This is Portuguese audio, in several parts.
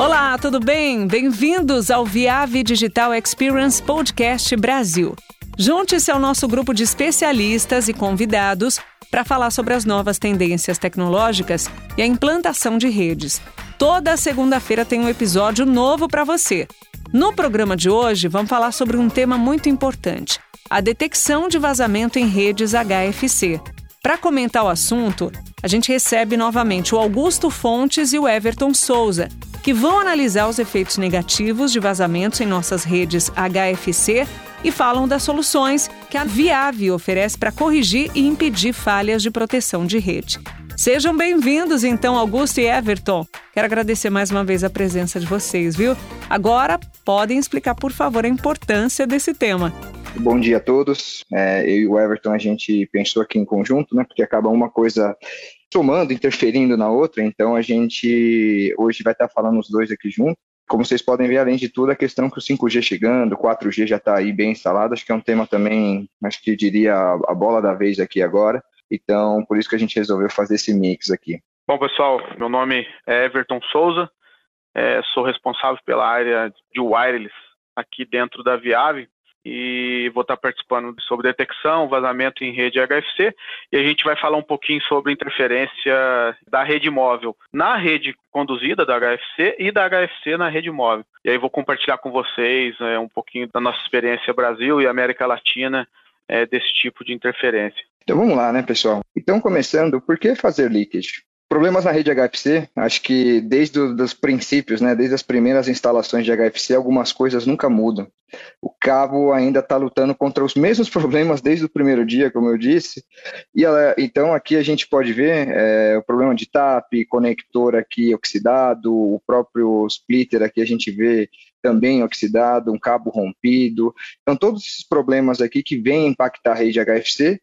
Olá, tudo bem? Bem-vindos ao Viave Digital Experience Podcast Brasil. Junte-se ao nosso grupo de especialistas e convidados para falar sobre as novas tendências tecnológicas e a implantação de redes. Toda segunda-feira tem um episódio novo para você. No programa de hoje, vamos falar sobre um tema muito importante: a detecção de vazamento em redes HFC. Para comentar o assunto, a gente recebe novamente o Augusto Fontes e o Everton Souza, que vão analisar os efeitos negativos de vazamentos em nossas redes HFC e falam das soluções que a Viave oferece para corrigir e impedir falhas de proteção de rede. Sejam bem-vindos, então, Augusto e Everton. Quero agradecer mais uma vez a presença de vocês, viu? Agora, podem explicar, por favor, a importância desse tema. Bom dia a todos. É, eu e o Everton, a gente pensou aqui em conjunto, né? Porque acaba uma coisa somando, interferindo na outra. Então, a gente hoje vai estar falando os dois aqui juntos. Como vocês podem ver, além de tudo, a questão que o 5G chegando, o 4G já está aí bem instalado, acho que é um tema também, acho que diria a bola da vez aqui agora. Então, por isso que a gente resolveu fazer esse mix aqui. Bom, pessoal, meu nome é Everton Souza, é, sou responsável pela área de wireless aqui dentro da Viave e vou estar participando sobre detecção, vazamento em rede HFC e a gente vai falar um pouquinho sobre interferência da rede móvel na rede conduzida da HFC e da HFC na rede móvel. E aí vou compartilhar com vocês é, um pouquinho da nossa experiência Brasil e América Latina é, desse tipo de interferência. Então vamos lá, né, pessoal? Então, começando, por que fazer leakage? Problemas na rede HFC, acho que desde os princípios, né, desde as primeiras instalações de HFC, algumas coisas nunca mudam. O cabo ainda está lutando contra os mesmos problemas desde o primeiro dia, como eu disse. E ela, então aqui a gente pode ver é, o problema de TAP, conector aqui oxidado, o próprio splitter aqui a gente vê também oxidado, um cabo rompido. Então todos esses problemas aqui que vêm impactar a rede HFC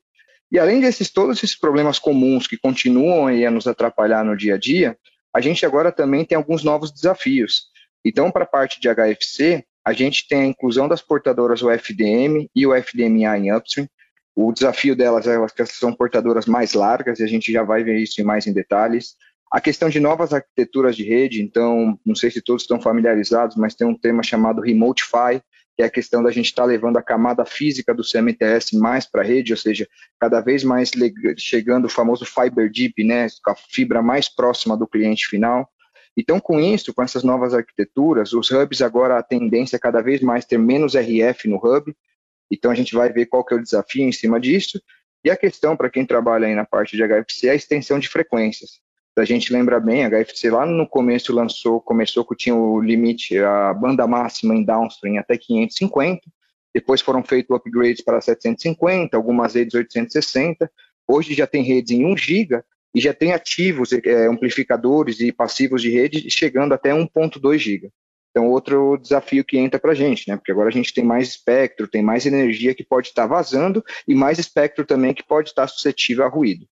e além desses todos esses problemas comuns que continuam a nos atrapalhar no dia a dia, a gente agora também tem alguns novos desafios. Então, para a parte de HFC, a gente tem a inclusão das portadoras UFDM e o FDMA em upstream. O desafio delas é que são portadoras mais largas, e a gente já vai ver isso mais em detalhes. A questão de novas arquiteturas de rede, então, não sei se todos estão familiarizados, mas tem um tema chamado Remote PHY, que é a questão da gente estar tá levando a camada física do CMTS mais para a rede, ou seja, cada vez mais chegando o famoso Fiber Deep, né, a fibra mais próxima do cliente final. Então, com isso, com essas novas arquiteturas, os hubs agora a tendência é cada vez mais ter menos RF no hub. Então, a gente vai ver qual que é o desafio em cima disso. E a questão, para quem trabalha aí na parte de HFC, é a extensão de frequências a gente lembra bem, a HFC lá no começo lançou, começou que tinha o limite, a banda máxima em downstream até 550, depois foram feitos upgrades para 750, algumas redes 860, hoje já tem redes em 1 GB e já tem ativos, é, amplificadores e passivos de rede chegando até 1.2 GB. Então, outro desafio que entra para a gente, né? Porque agora a gente tem mais espectro, tem mais energia que pode estar vazando e mais espectro também que pode estar suscetível a ruído.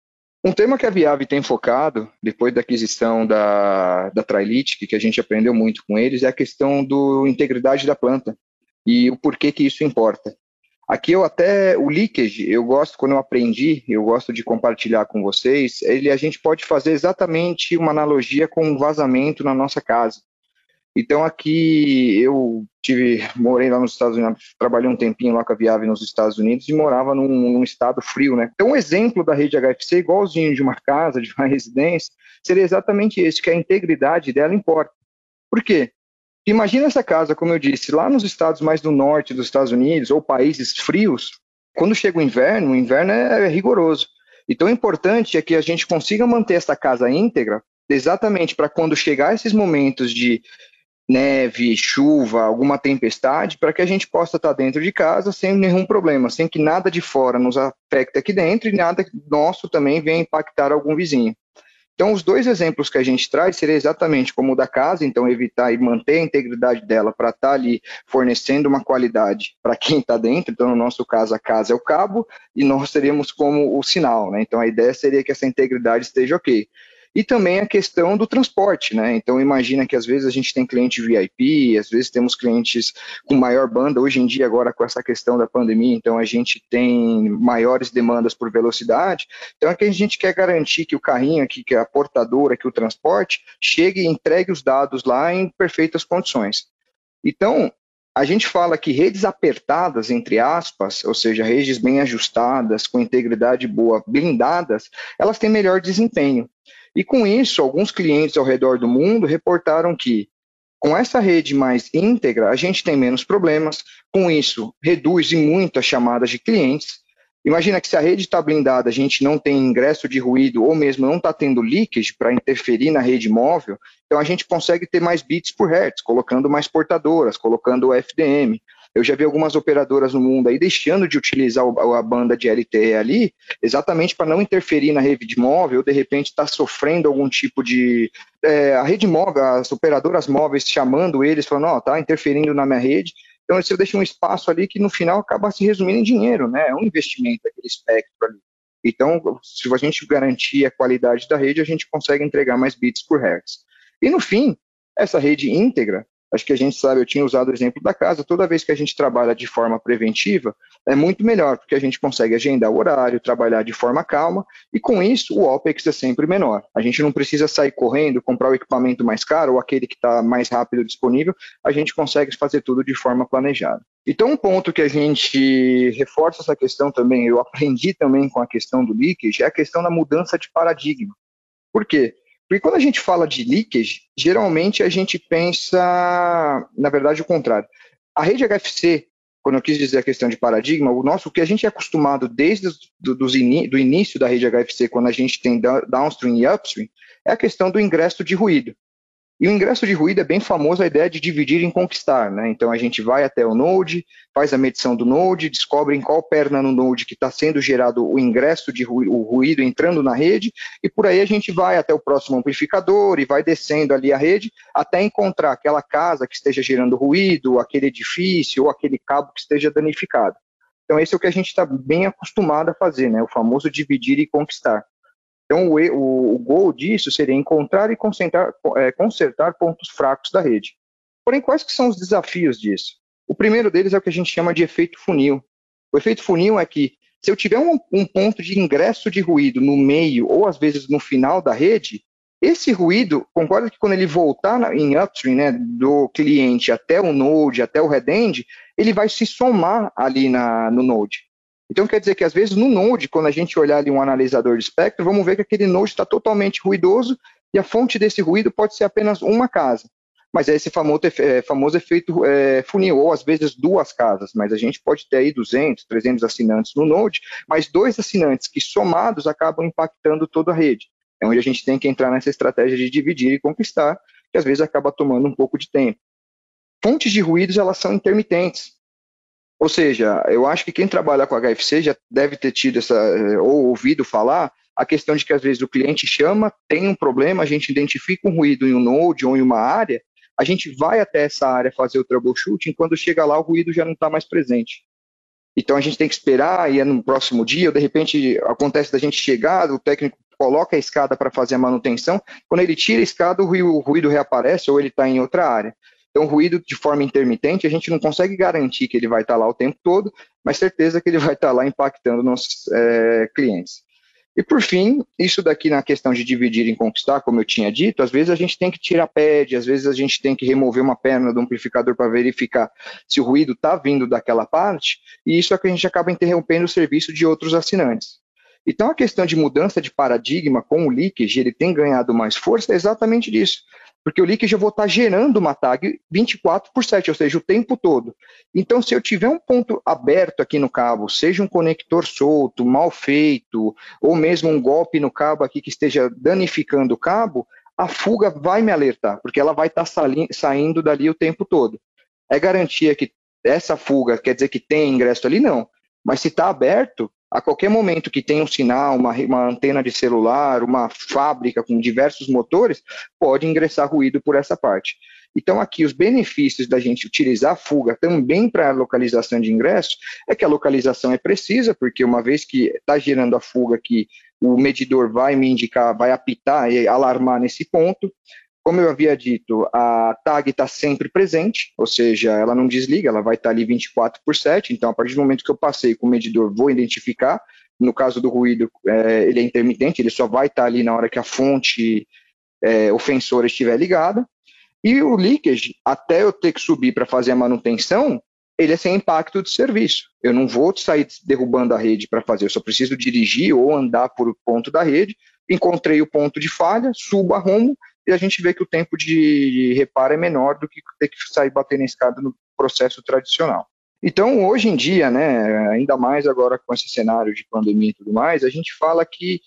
Um tema que a Viave tem focado, depois da aquisição da, da Trilytic, que a gente aprendeu muito com eles, é a questão do integridade da planta e o porquê que isso importa. Aqui eu até, o leakage, eu gosto, quando eu aprendi, eu gosto de compartilhar com vocês, ele a gente pode fazer exatamente uma analogia com um vazamento na nossa casa. Então aqui eu tive, morei lá nos Estados Unidos, trabalhei um tempinho lá com a Viave nos Estados Unidos e morava num, num, estado frio, né? Então um exemplo da rede HFC, igualzinho de uma casa, de uma residência, seria exatamente esse, que a integridade dela importa. Por quê? Imagina essa casa, como eu disse, lá nos estados mais do norte dos Estados Unidos ou países frios, quando chega o inverno, o inverno é, é rigoroso. Então, o importante é que a gente consiga manter essa casa íntegra, exatamente para quando chegar esses momentos de neve, chuva, alguma tempestade, para que a gente possa estar dentro de casa sem nenhum problema, sem que nada de fora nos afete aqui dentro e nada nosso também venha impactar algum vizinho. Então, os dois exemplos que a gente traz seria exatamente como o da casa, então evitar e manter a integridade dela para estar ali fornecendo uma qualidade para quem está dentro. Então, no nosso caso, a casa é o cabo e nós seríamos como o sinal, né? Então, a ideia seria que essa integridade esteja ok. E também a questão do transporte, né? Então imagina que às vezes a gente tem cliente VIP, às vezes temos clientes com maior banda, hoje em dia agora com essa questão da pandemia, então a gente tem maiores demandas por velocidade, então é que a gente quer garantir que o carrinho aqui, que a portadora, que o transporte, chegue e entregue os dados lá em perfeitas condições. Então, a gente fala que redes apertadas, entre aspas, ou seja, redes bem ajustadas, com integridade boa, blindadas, elas têm melhor desempenho. E com isso, alguns clientes ao redor do mundo reportaram que, com essa rede mais íntegra, a gente tem menos problemas, com isso, reduz muito as chamadas de clientes. Imagina que se a rede está blindada, a gente não tem ingresso de ruído ou mesmo não está tendo leakage para interferir na rede móvel, então a gente consegue ter mais bits por hertz, colocando mais portadoras, colocando o FDM. Eu já vi algumas operadoras no mundo aí deixando de utilizar a banda de LTE ali, exatamente para não interferir na rede móvel, ou de repente está sofrendo algum tipo de. É, a rede móvel, as operadoras móveis chamando eles, falando, ó, oh, tá interferindo na minha rede. Então você deixa um espaço ali que no final acaba se resumindo em dinheiro, né? É um investimento aquele espectro ali. Então, se a gente garantir a qualidade da rede, a gente consegue entregar mais bits por hertz. E no fim, essa rede íntegra, Acho que a gente sabe, eu tinha usado o exemplo da casa, toda vez que a gente trabalha de forma preventiva, é muito melhor, porque a gente consegue agendar o horário, trabalhar de forma calma, e com isso o OPEX é sempre menor. A gente não precisa sair correndo, comprar o equipamento mais caro ou aquele que está mais rápido disponível, a gente consegue fazer tudo de forma planejada. Então, um ponto que a gente reforça essa questão também, eu aprendi também com a questão do leakage, é a questão da mudança de paradigma. Por quê? Porque quando a gente fala de leakage, geralmente a gente pensa, na verdade, o contrário. A rede HFC, quando eu quis dizer a questão de paradigma, o nosso, o que a gente é acostumado desde do, do início da rede HFC, quando a gente tem downstream e upstream, é a questão do ingresso de ruído. E o ingresso de ruído é bem famoso a ideia de dividir em conquistar, né? Então a gente vai até o node, faz a medição do node, descobre em qual perna no node que está sendo gerado o ingresso de ruído, o ruído entrando na rede, e por aí a gente vai até o próximo amplificador e vai descendo ali a rede até encontrar aquela casa que esteja gerando ruído, aquele edifício ou aquele cabo que esteja danificado. Então esse é o que a gente está bem acostumado a fazer, né? O famoso dividir e conquistar. Então, o, o, o gol disso seria encontrar e é, consertar pontos fracos da rede. Porém, quais que são os desafios disso? O primeiro deles é o que a gente chama de efeito funil. O efeito funil é que, se eu tiver um, um ponto de ingresso de ruído no meio ou às vezes no final da rede, esse ruído, concorda que quando ele voltar em upstream, né, do cliente até o node, até o headend, ele vai se somar ali na, no node. Então, quer dizer que, às vezes, no Node, quando a gente olhar ali um analisador de espectro, vamos ver que aquele Node está totalmente ruidoso e a fonte desse ruído pode ser apenas uma casa. Mas é esse famoso, é, famoso efeito é, funil, ou às vezes duas casas, mas a gente pode ter aí 200, 300 assinantes no Node, mas dois assinantes que somados acabam impactando toda a rede. É onde a gente tem que entrar nessa estratégia de dividir e conquistar, que às vezes acaba tomando um pouco de tempo. Fontes de ruídos, elas são intermitentes. Ou seja, eu acho que quem trabalha com HFC já deve ter tido essa, eh, ou ouvido falar, a questão de que às vezes o cliente chama, tem um problema, a gente identifica um ruído em um node ou em uma área, a gente vai até essa área fazer o troubleshooting, quando chega lá o ruído já não está mais presente. Então a gente tem que esperar e é no próximo dia, ou de repente acontece da gente chegar, o técnico coloca a escada para fazer a manutenção, quando ele tira a escada o ruído, o ruído reaparece ou ele está em outra área. Então, ruído de forma intermitente, a gente não consegue garantir que ele vai estar lá o tempo todo, mas certeza que ele vai estar lá impactando nossos é, clientes. E por fim, isso daqui na questão de dividir e conquistar, como eu tinha dito, às vezes a gente tem que tirar pad, às vezes a gente tem que remover uma perna do amplificador para verificar se o ruído está vindo daquela parte, e isso é que a gente acaba interrompendo o serviço de outros assinantes. Então, a questão de mudança de paradigma com o leakage, ele tem ganhado mais força é exatamente disso porque o leakage eu vou estar gerando uma tag 24 por 7, ou seja, o tempo todo. Então, se eu tiver um ponto aberto aqui no cabo, seja um conector solto, mal feito, ou mesmo um golpe no cabo aqui que esteja danificando o cabo, a fuga vai me alertar, porque ela vai estar saindo dali o tempo todo. É garantia que essa fuga quer dizer que tem ingresso ali? Não. Mas se está aberto, a qualquer momento que tenha um sinal, uma, uma, antena de celular, uma fábrica com diversos motores, pode ingressar ruído por essa parte. Então, aqui, os benefícios da gente utilizar a fuga também para a localização de ingresso é que a localização é precisa, porque uma vez que está gerando a fuga aqui o medidor vai me indicar, vai apitar e alarmar nesse ponto. Como eu havia dito, a tag está sempre presente, ou seja, ela não desliga, ela vai estar tá ali 24 por 7, então a partir do momento que eu passei com o medidor, vou identificar. No caso do ruído, é, ele é intermitente, ele só vai estar tá ali na hora que a fonte é, ofensora estiver ligada. E o leakage, até eu ter que subir para fazer a manutenção, ele é sem impacto de serviço. Eu não vou sair derrubando a rede para fazer, eu só preciso dirigir ou andar por ponto da rede. Encontrei o ponto de falha, subo a rumo e a gente vê que o tempo de reparo é menor do que ter que sair batendo a escada no processo tradicional. Então, hoje em dia, né, ainda mais agora com esse cenário de pandemia e tudo mais, a gente fala que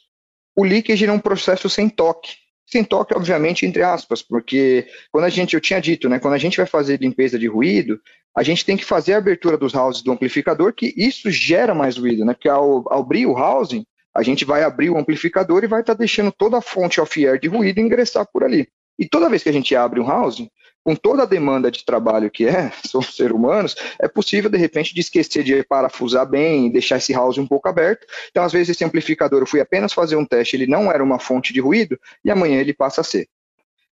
o leakage é um processo sem toque. Sem toque, obviamente, entre aspas, porque quando a gente, eu tinha dito, né, quando a gente vai fazer limpeza de ruído, a gente tem que fazer a abertura dos houses do amplificador, que isso gera mais ruído, né, porque ao, ao abrir o housing, a gente vai abrir o amplificador e vai estar tá deixando toda a fonte off-air de ruído ingressar por ali. E toda vez que a gente abre um housing, com toda a demanda de trabalho que é, somos seres humanos, é possível, de repente, de esquecer de parafusar bem, deixar esse housing um pouco aberto. Então, às vezes, esse amplificador, eu fui apenas fazer um teste, ele não era uma fonte de ruído, e amanhã ele passa a ser.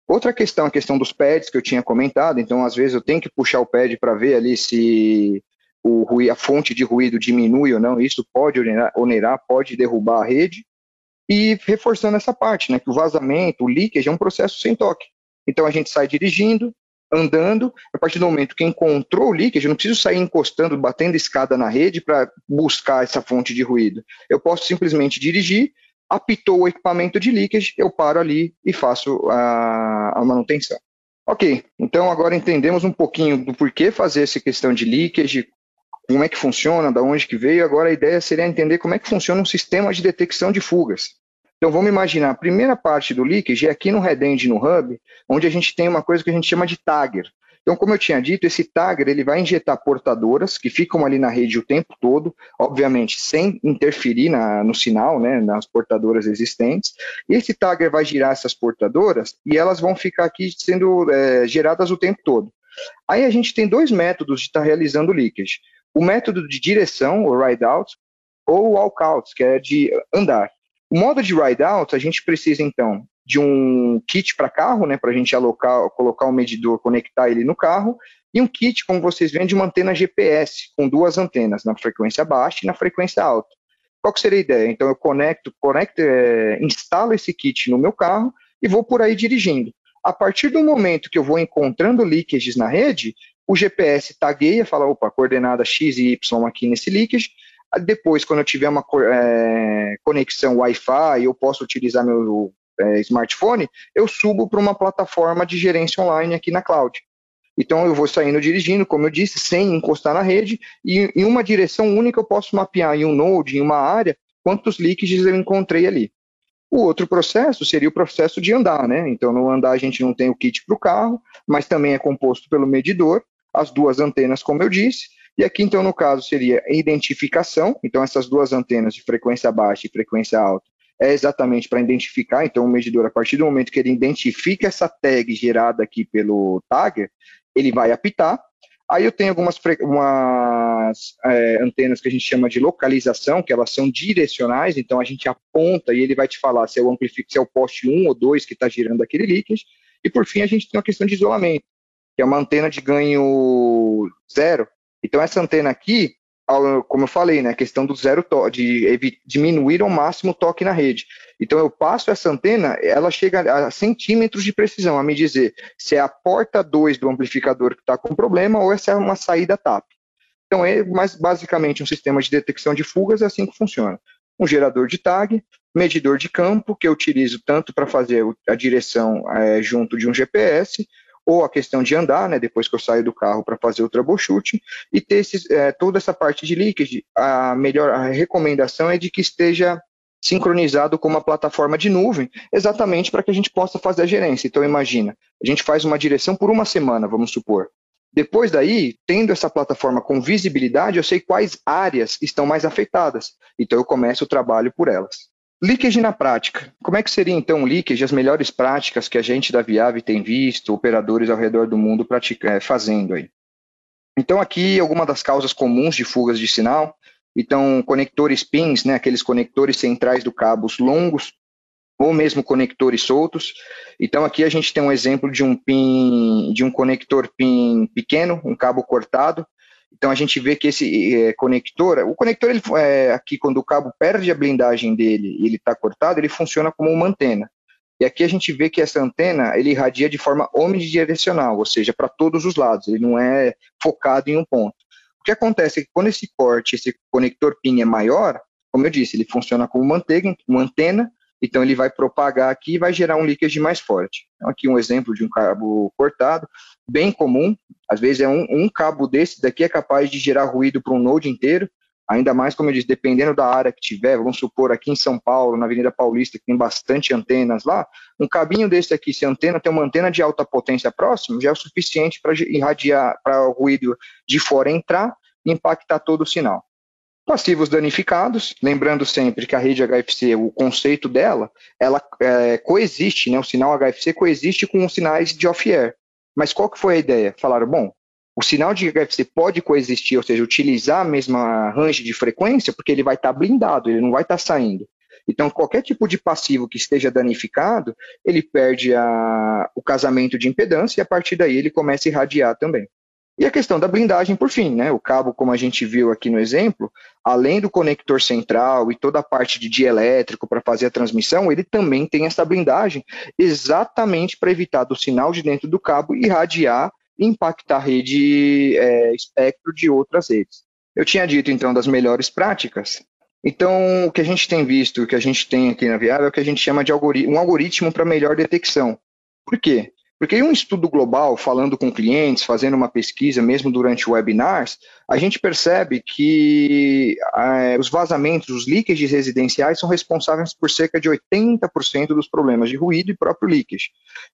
Outra questão, a questão dos pads que eu tinha comentado, então, às vezes, eu tenho que puxar o pad para ver ali se o, a fonte de ruído diminui ou não, isso pode onerar, pode derrubar a rede, e reforçando essa parte, né, que o vazamento, o leakage é um processo sem toque. Então a gente sai dirigindo, andando, a partir do momento que encontrou o leakage, eu não preciso sair encostando, batendo escada na rede para buscar essa fonte de ruído. Eu posso simplesmente dirigir, apitou o equipamento de leakage, eu paro ali e faço a, a manutenção. Ok, então agora entendemos um pouquinho do porquê fazer essa questão de leakage, como é que funciona, da onde que veio. Agora a ideia seria entender como é que funciona um sistema de detecção de fugas. Então vamos imaginar, a primeira parte do leakage é aqui no Redend, no Hub, onde a gente tem uma coisa que a gente chama de tagger. Então, como eu tinha dito, esse tagger ele vai injetar portadoras que ficam ali na rede o tempo todo, obviamente sem interferir na, no sinal, né, nas portadoras existentes. Esse tagger vai girar essas portadoras e elas vão ficar aqui sendo é, geradas o tempo todo. Aí a gente tem dois métodos de estar tá realizando leakage o método de direção, o ride out, ou walk out, que é de andar. O modo de ride out, a gente precisa então de um kit para carro, né, para a gente alocar, colocar o medidor, conectar ele no carro, e um kit, como vocês veem, de uma antena GPS, com duas antenas, na frequência baixa e na frequência alta. Qual seria a ideia? Então eu conecto, conecto é, instalo esse kit no meu carro e vou por aí dirigindo. A partir do momento que eu vou encontrando leakages na rede, o GPS tagueia, fala, opa, coordenada X e Y aqui nesse leakage. Depois, quando eu tiver uma é, conexão Wi-Fi, eu posso utilizar meu é, smartphone, eu subo para uma plataforma de gerência online aqui na cloud. Então eu vou saindo dirigindo, como eu disse, sem encostar na rede, e em uma direção única eu posso mapear em um node, em uma área, quantos leakages eu encontrei ali. O outro processo seria o processo de andar, né? Então no andar a gente não tem o kit para o carro, mas também é composto pelo medidor, as duas antenas, como eu disse, e aqui, então, no caso, seria identificação, então essas duas antenas de frequência baixa e frequência alta é exatamente para identificar, então o medidor, a partir do momento que ele identifica essa tag gerada aqui pelo tagger, ele vai apitar, Aí eu tenho algumas umas, é, antenas que a gente chama de localização, que elas são direcionais, então a gente aponta e ele vai te falar se é o se é o poste 1 ou 2 que está girando aquele leakage. E por fim a gente tem uma questão de isolamento que é uma antena de ganho zero. Então, essa antena aqui, como eu falei, né, questão do zero de diminuir ao máximo o toque na rede. Então, eu passo essa antena, ela chega a centímetros de precisão, a me dizer se é a porta 2 do amplificador que está com problema ou se é uma saída TAP. Então, é mais basicamente um sistema de detecção de fugas, é assim que funciona. Um gerador de tag, medidor de campo, que eu utilizo tanto para fazer a direção é, junto de um GPS, ou a questão de andar, né, depois que eu saio do carro para fazer o troubleshooting, e ter esses, é, toda essa parte de leakage, a melhor a recomendação é de que esteja sincronizado com uma plataforma de nuvem, exatamente para que a gente possa fazer a gerência. Então imagina, a gente faz uma direção por uma semana, vamos supor. Depois daí, tendo essa plataforma com visibilidade, eu sei quais áreas estão mais afetadas. Então eu começo o trabalho por elas. Leakage na prática. Como é que seria então o leakage, as melhores práticas que a gente da Viave tem visto, operadores ao redor do mundo pratica, é, fazendo aí? Então aqui algumas das causas comuns de fugas de sinal. Então, conectores pins, né, aqueles conectores centrais do cabo, os longos, ou mesmo conectores soltos. Então, aqui a gente tem um exemplo de um pin, de um conector pin pequeno, um cabo cortado. Então, a gente vê que esse é, conector, o conector, ele, é, aqui, quando o cabo perde a blindagem dele e ele está cortado, ele funciona como uma antena. E aqui a gente vê que essa antena, ele irradia de forma omnidirecional, ou seja, para todos os lados, ele não é focado em um ponto. O que acontece é que quando esse corte, esse conector PIN é maior, como eu disse, ele funciona como manteiga, uma antena, então ele vai propagar aqui e vai gerar um leakage mais forte. Então, aqui um exemplo de um cabo cortado, bem comum, às vezes é um, um cabo desse daqui é capaz de gerar ruído para um node inteiro, ainda mais, como eu disse, dependendo da área que tiver, vamos supor aqui em São Paulo, na Avenida Paulista, que tem bastante antenas lá, um cabinho desse aqui, se a antena tem uma antena de alta potência próximo, já é o suficiente para irradiar, para o ruído de fora entrar e impactar todo o sinal. Passivos danificados, lembrando sempre que a rede HFC, o conceito dela, ela é, coexiste, né, o sinal HFC coexiste com os sinais de off-air. Mas qual que foi a ideia? Falaram, bom, o sinal de HFC pode coexistir, ou seja, utilizar a mesma range de frequência, porque ele vai estar tá blindado, ele não vai estar tá saindo. Então, qualquer tipo de passivo que esteja danificado, ele perde a, o casamento de impedância e a partir daí ele começa a irradiar também. E a questão da blindagem, por fim, né? O cabo, como a gente viu aqui no exemplo, além do conector central e toda a parte de dielétrico para fazer a transmissão, ele também tem essa blindagem exatamente para evitar do sinal de dentro do cabo irradiar impactar a rede é, espectro de outras redes. Eu tinha dito, então, das melhores práticas. Então, o que a gente tem visto, o que a gente tem aqui na Viável, é o que a gente chama de algoritmo, um algoritmo para melhor detecção. Por quê? Porque em um estudo global, falando com clientes, fazendo uma pesquisa, mesmo durante webinars, a gente percebe que é, os vazamentos, os leakages residenciais são responsáveis por cerca de 80% dos problemas de ruído e próprio leakage.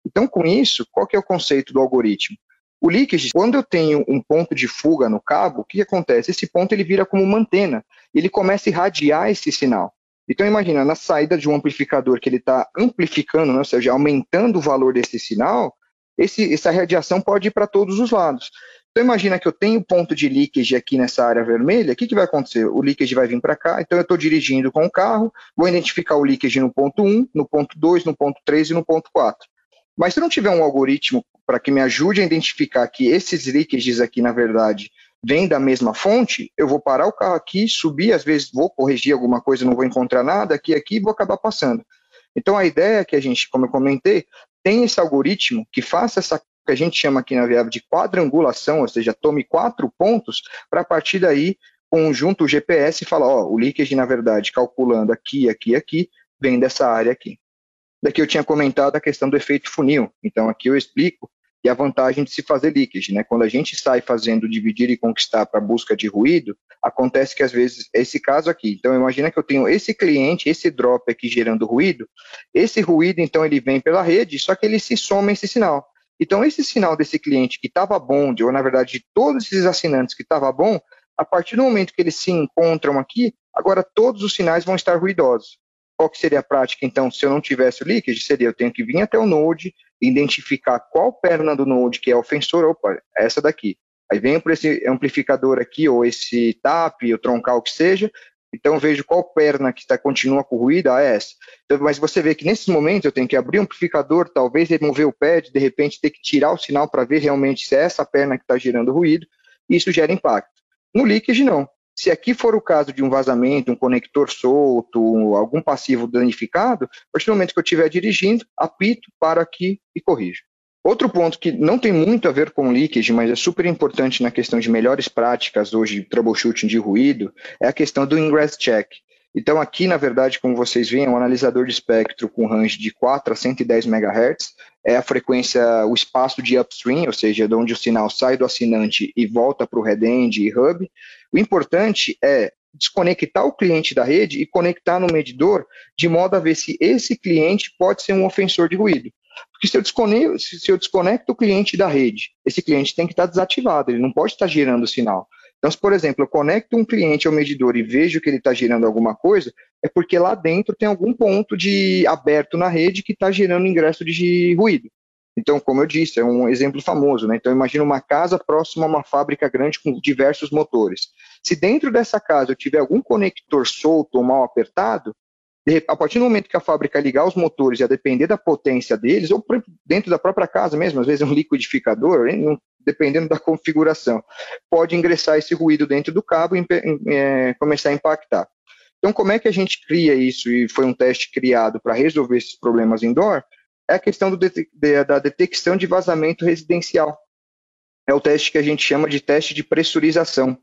Então, com isso, qual que é o conceito do algoritmo? O leakage, quando eu tenho um ponto de fuga no cabo, o que acontece? Esse ponto ele vira como uma antena, ele começa a irradiar esse sinal. Então imagina, na saída de um amplificador que ele está amplificando, né, ou seja, aumentando o valor desse sinal, esse, essa radiação pode ir para todos os lados. Então imagina que eu tenho ponto de leakage aqui nessa área vermelha, o que, que vai acontecer? O leakage vai vir para cá, então eu estou dirigindo com o carro, vou identificar o leakage no ponto 1, no ponto 2, no ponto 3 e no ponto 4. Mas se não tiver um algoritmo para que me ajude a identificar que esses leakages aqui, na verdade, vêm da mesma fonte, eu vou parar o carro aqui, subir, às vezes vou corrigir alguma coisa, não vou encontrar nada, aqui aqui e vou acabar passando. Então a ideia é que a gente, como eu comentei, tem esse algoritmo que faça essa que a gente chama aqui na Viável de quadrangulação, ou seja, tome quatro pontos para a partir daí conjunto o GPS e falar, ó, o leakage, na verdade, calculando aqui, aqui, aqui, vem dessa área aqui. Daqui eu tinha comentado a questão do efeito funil. Então, aqui eu explico que a vantagem de se fazer leakage, né? Quando a gente sai fazendo dividir e conquistar para busca de ruído, acontece que às vezes esse caso aqui. Então imagina que eu tenho esse cliente, esse drop aqui gerando ruído. Esse ruído então ele vem pela rede, só que ele se soma esse sinal. Então esse sinal desse cliente que estava bom, ou na verdade de todos esses assinantes que estava bom, a partir do momento que eles se encontram aqui, agora todos os sinais vão estar ruidosos. Qual que seria a prática, então, se eu não tivesse o leakage? Seria, eu tenho que vir até o Node, identificar qual perna do Node que é ofensor, opa, é essa daqui. Aí venho por esse amplificador aqui, ou esse TAP, o troncal que seja, então vejo qual perna que está, continua com ruído, ah, é essa. Então, mas você vê que nesses momentos eu tenho que abrir o amplificador, talvez remover o pad, de repente ter que tirar o sinal para ver realmente se é essa perna que está gerando ruído, e isso gera impacto. No leakage, não. Se aqui for o caso de um vazamento, um conector solto, algum passivo danificado, a partir do momento que eu estiver dirigindo, apito, paro aqui e corrijo. Outro ponto que não tem muito a ver com leakage, mas é super importante na questão de melhores práticas hoje de troubleshooting de ruído, é a questão do ingress check. Então, aqui, na verdade, como vocês veem, é um analisador de espectro com range de 4 a 110 MHz, é a frequência, o espaço de upstream, ou seja, de onde o sinal sai do assinante e volta para o headend e hub. O importante é desconectar o cliente da rede e conectar no medidor, de modo a ver se esse cliente pode ser um ofensor de ruído. Porque se eu, desconecto, se eu desconecto o cliente da rede, esse cliente tem que estar desativado, ele não pode estar gerando sinal. Então, se, por exemplo, eu conecto um cliente ao medidor e vejo que ele está gerando alguma coisa, é porque lá dentro tem algum ponto de aberto na rede que está gerando ingresso de ruído. Então, como eu disse, é um exemplo famoso, né? Então, imagina uma casa próxima a uma fábrica grande com diversos motores. Se dentro dessa casa eu tiver algum conector solto ou mal apertado, a partir do momento que a fábrica ligar os motores e a depender da potência deles, ou dentro da própria casa mesmo, às vezes é um liquidificador, dependendo da configuração, pode ingressar esse ruído dentro do cabo e é, começar a impactar. Então, como é que a gente cria isso? E foi um teste criado para resolver esses problemas indoor? É a questão do, da detecção de vazamento residencial. É o teste que a gente chama de teste de pressurização.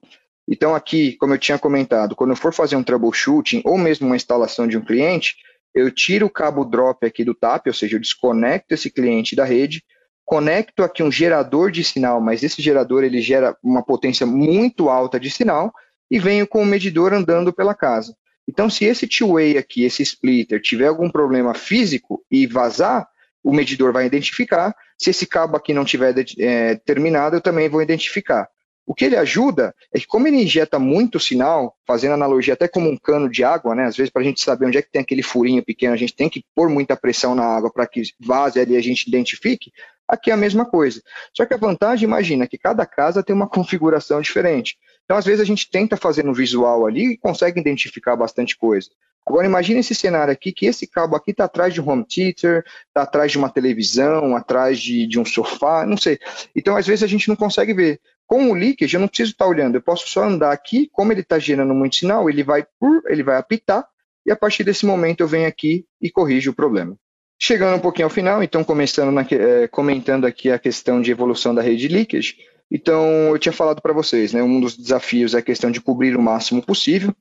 Então, aqui, como eu tinha comentado, quando eu for fazer um troubleshooting ou mesmo uma instalação de um cliente, eu tiro o cabo drop aqui do TAP, ou seja, eu desconecto esse cliente da rede, conecto aqui um gerador de sinal, mas esse gerador ele gera uma potência muito alta de sinal e venho com o medidor andando pela casa. Então, se esse two-way aqui, esse splitter, tiver algum problema físico e vazar, o medidor vai identificar. Se esse cabo aqui não tiver é, terminado, eu também vou identificar. O que ele ajuda é que, como ele injeta muito sinal, fazendo analogia até como um cano de água, né? Às vezes, para a gente saber onde é que tem aquele furinho pequeno, a gente tem que pôr muita pressão na água para que vaze ali e a gente identifique. Aqui é a mesma coisa. Só que a vantagem, imagina, que cada casa tem uma configuração diferente. Então, às vezes, a gente tenta fazer no visual ali e consegue identificar bastante coisa. Agora, imagine esse cenário aqui, que esse cabo aqui está atrás de um home theater, está atrás de uma televisão, atrás de, de um sofá, não sei. Então, às vezes, a gente não consegue ver. Com o leakage, eu não preciso estar olhando, eu posso só andar aqui, como ele está gerando muito sinal, ele vai, ele vai apitar, e a partir desse momento eu venho aqui e corrijo o problema. Chegando um pouquinho ao final, então começando na, é, comentando aqui a questão de evolução da rede leakage, então eu tinha falado para vocês, né, um dos desafios é a questão de cobrir o máximo possível,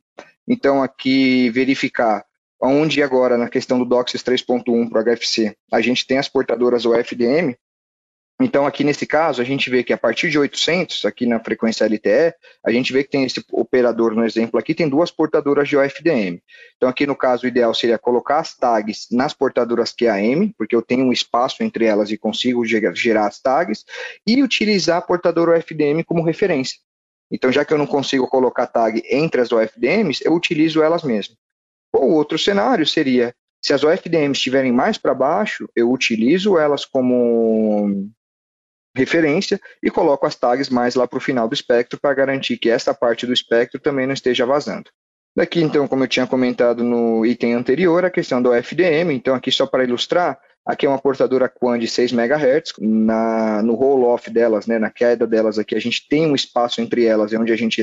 então aqui verificar onde agora na questão do DOCSIS 3.1 para o HFC, a gente tem as portadoras OFDM, então, aqui nesse caso, a gente vê que a partir de 800, aqui na frequência LTE, a gente vê que tem esse operador, no exemplo aqui, tem duas portadoras de OFDM. Então, aqui no caso, o ideal seria colocar as tags nas portadoras QAM, porque eu tenho um espaço entre elas e consigo gerar as tags, e utilizar a portadora OFDM como referência. Então, já que eu não consigo colocar tag entre as OFDMs, eu utilizo elas mesmas. Ou outro cenário seria, se as OFDMs estiverem mais para baixo, eu utilizo elas como referência e coloco as tags mais lá para o final do espectro para garantir que essa parte do espectro também não esteja vazando. Daqui, então, como eu tinha comentado no item anterior, a questão do FDM, então aqui só para ilustrar, aqui é uma portadora QAM de 6 MHz, na, no roll-off delas, né, na queda delas aqui, a gente tem um espaço entre elas, é onde a gente,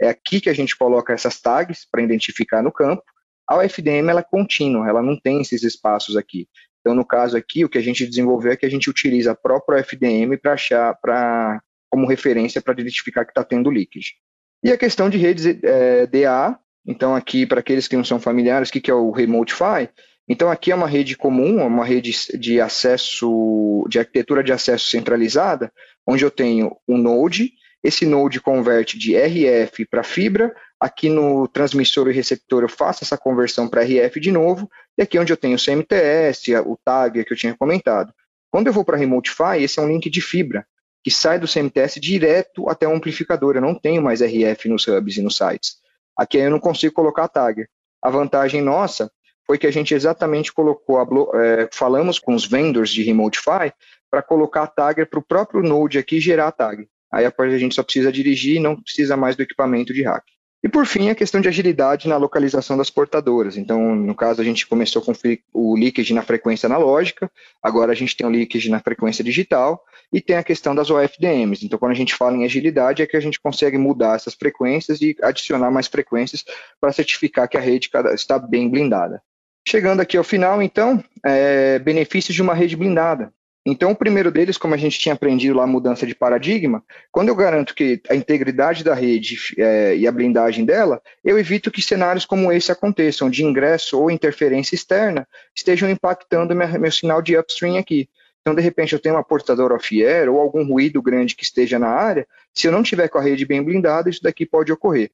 é aqui que a gente coloca essas tags para identificar no campo, a UFDM ela é contínua, ela não tem esses espaços aqui. Então, no caso aqui, o que a gente desenvolveu é que a gente utiliza a própria FDM para achar, para como referência para identificar que está tendo leakage. E a questão de redes é, DA, então aqui para aqueles que não são familiares, o que, que é o Remotify? Então aqui é uma rede comum, uma rede de acesso, de arquitetura de acesso centralizada, onde eu tenho um node, esse node converte de RF para fibra, Aqui no transmissor e receptor eu faço essa conversão para RF de novo, e aqui é onde eu tenho o CMTS, o tag que eu tinha comentado. Quando eu vou para Remotify, esse é um link de fibra, que sai do CMTS direto até o amplificador. Eu não tenho mais RF nos hubs e nos sites. Aqui eu não consigo colocar a tag. A vantagem nossa foi que a gente exatamente colocou, a, é, falamos com os vendors de Remotify para colocar a tag para o próprio Node aqui gerar a tag. Aí a gente só precisa dirigir e não precisa mais do equipamento de hack. E por fim, a questão de agilidade na localização das portadoras. Então, no caso, a gente começou com o leakage na frequência analógica, agora a gente tem o leakage na frequência digital e tem a questão das OFDMs. Então, quando a gente fala em agilidade, é que a gente consegue mudar essas frequências e adicionar mais frequências para certificar que a rede está bem blindada. Chegando aqui ao final, então, é, benefícios de uma rede blindada. Então, o primeiro deles, como a gente tinha aprendido lá, mudança de paradigma, quando eu garanto que a integridade da rede é, e a blindagem dela, eu evito que cenários como esse aconteçam, de ingresso ou interferência externa, estejam impactando meu, meu sinal de upstream aqui. Então, de repente, eu tenho uma portadora off-air ou algum ruído grande que esteja na área, se eu não tiver com a rede bem blindada, isso daqui pode ocorrer,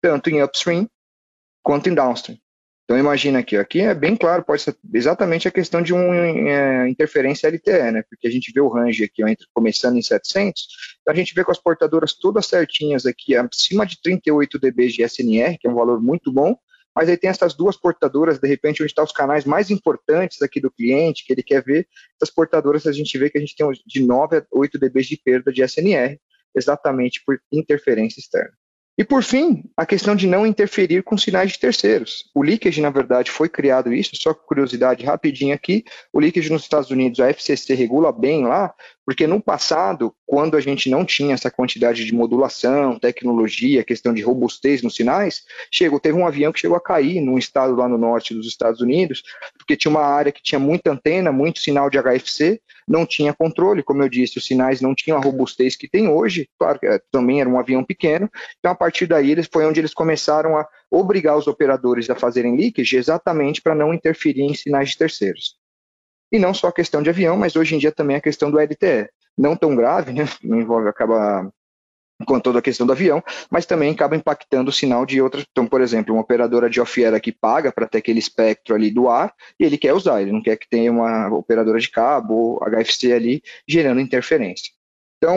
tanto em upstream quanto em downstream. Então imagina aqui, aqui é bem claro, pode ser exatamente a questão de uma é, interferência LTE, né? Porque a gente vê o range aqui, ó, entre, começando em 700, então a gente vê com as portadoras todas certinhas aqui, acima de 38 dB de SNR, que é um valor muito bom, mas aí tem essas duas portadoras, de repente, onde estão tá os canais mais importantes aqui do cliente, que ele quer ver, essas portadoras a gente vê que a gente tem de 9 a 8 dB de perda de SNR, exatamente por interferência externa. E por fim, a questão de não interferir com sinais de terceiros. O leakage, na verdade, foi criado isso, só curiosidade rapidinho aqui, o leakage nos Estados Unidos, a FCC regula bem lá, porque no passado, quando a gente não tinha essa quantidade de modulação, tecnologia, questão de robustez nos sinais, chegou, teve um avião que chegou a cair num estado lá no norte dos Estados Unidos, porque tinha uma área que tinha muita antena, muito sinal de HFC, não tinha controle, como eu disse, os sinais não tinham a robustez que tem hoje, claro que eh, também era um avião pequeno, então a partir daí eles, foi onde eles começaram a obrigar os operadores a fazerem leakage exatamente para não interferir em sinais de terceiros. E não só a questão de avião, mas hoje em dia também a questão do LTE. Não tão grave, né? Não envolve, acaba com toda a questão do avião, mas também acaba impactando o sinal de outras. Então, por exemplo, uma operadora de off-air que paga para ter aquele espectro ali do ar e ele quer usar, ele não quer que tenha uma operadora de cabo ou HFC ali gerando interferência. Então,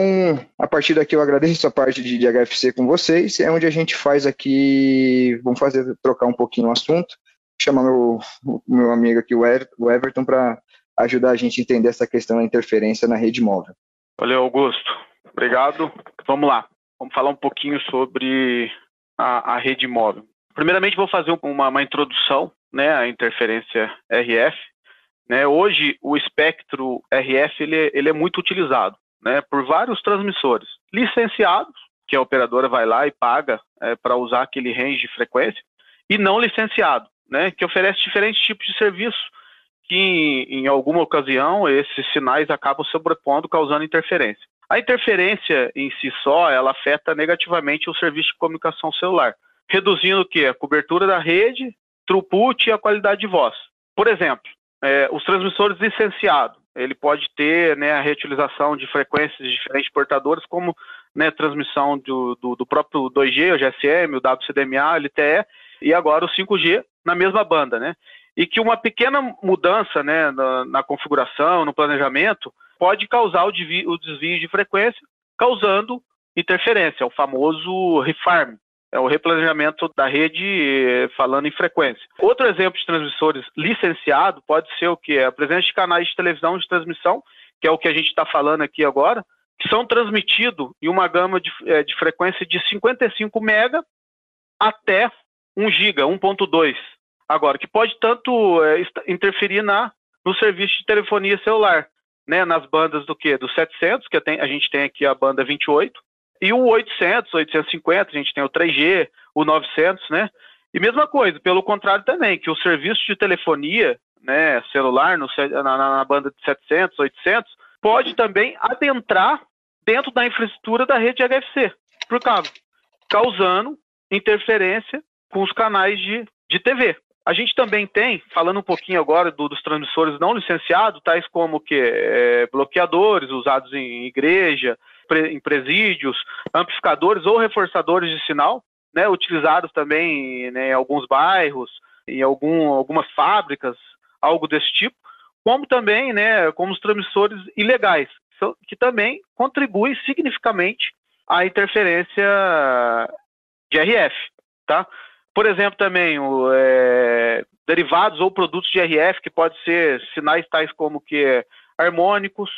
a partir daqui eu agradeço a parte de, de HFC com vocês, é onde a gente faz aqui, vamos fazer, trocar um pouquinho o assunto, chamar meu, meu amigo aqui, o Everton, para ajudar a gente a entender essa questão da interferência na rede móvel. Valeu, Augusto. Obrigado. Vamos lá. Vamos falar um pouquinho sobre a, a rede móvel. Primeiramente, vou fazer uma, uma introdução né, à interferência RF. Né, hoje, o espectro RF ele, é, ele é muito utilizado né, por vários transmissores licenciados, que a operadora vai lá e paga é, para usar aquele range de frequência, e não licenciado, né, que oferece diferentes tipos de serviço que, em, em alguma ocasião, esses sinais acabam sobrepondo, causando interferência. A interferência em si só, ela afeta negativamente o serviço de comunicação celular, reduzindo o que? A cobertura da rede, throughput e a qualidade de voz. Por exemplo, é, os transmissores licenciados, ele pode ter né, a reutilização de frequências de diferentes portadores, como né, transmissão do, do, do, próprio 2G, o GSM, o WCDMA, LTE, e agora o 5G na mesma banda, né? E que uma pequena mudança né, na, na configuração, no planejamento, pode causar o desvio, o desvio de frequência, causando interferência, o famoso refarm, é o replanejamento da rede eh, falando em frequência. Outro exemplo de transmissores licenciado pode ser o que? A presença de canais de televisão de transmissão, que é o que a gente está falando aqui agora, que são transmitidos em uma gama de, é, de frequência de 55 mega até 1 giga, 1.2. Agora, que pode tanto é, interferir na, no serviço de telefonia celular, né, nas bandas do que? Do 700, que a gente tem aqui a banda 28, e o 800, 850, a gente tem o 3G, o 900, né? E mesma coisa, pelo contrário também, que o serviço de telefonia, né, celular, no, na, na banda de 700, 800, pode também adentrar dentro da infraestrutura da rede HFC, por cabo, causando interferência com os canais de, de TV. A gente também tem, falando um pouquinho agora do, dos transmissores não licenciados, tais como que é, bloqueadores usados em igreja, em presídios, amplificadores ou reforçadores de sinal, né, utilizados também né, em alguns bairros, em algum, algumas fábricas, algo desse tipo, como também, né, como os transmissores ilegais, que também contribuem significativamente à interferência de RF, tá? Por exemplo, também o, é, derivados ou produtos de RF que pode ser sinais tais como que harmônicos,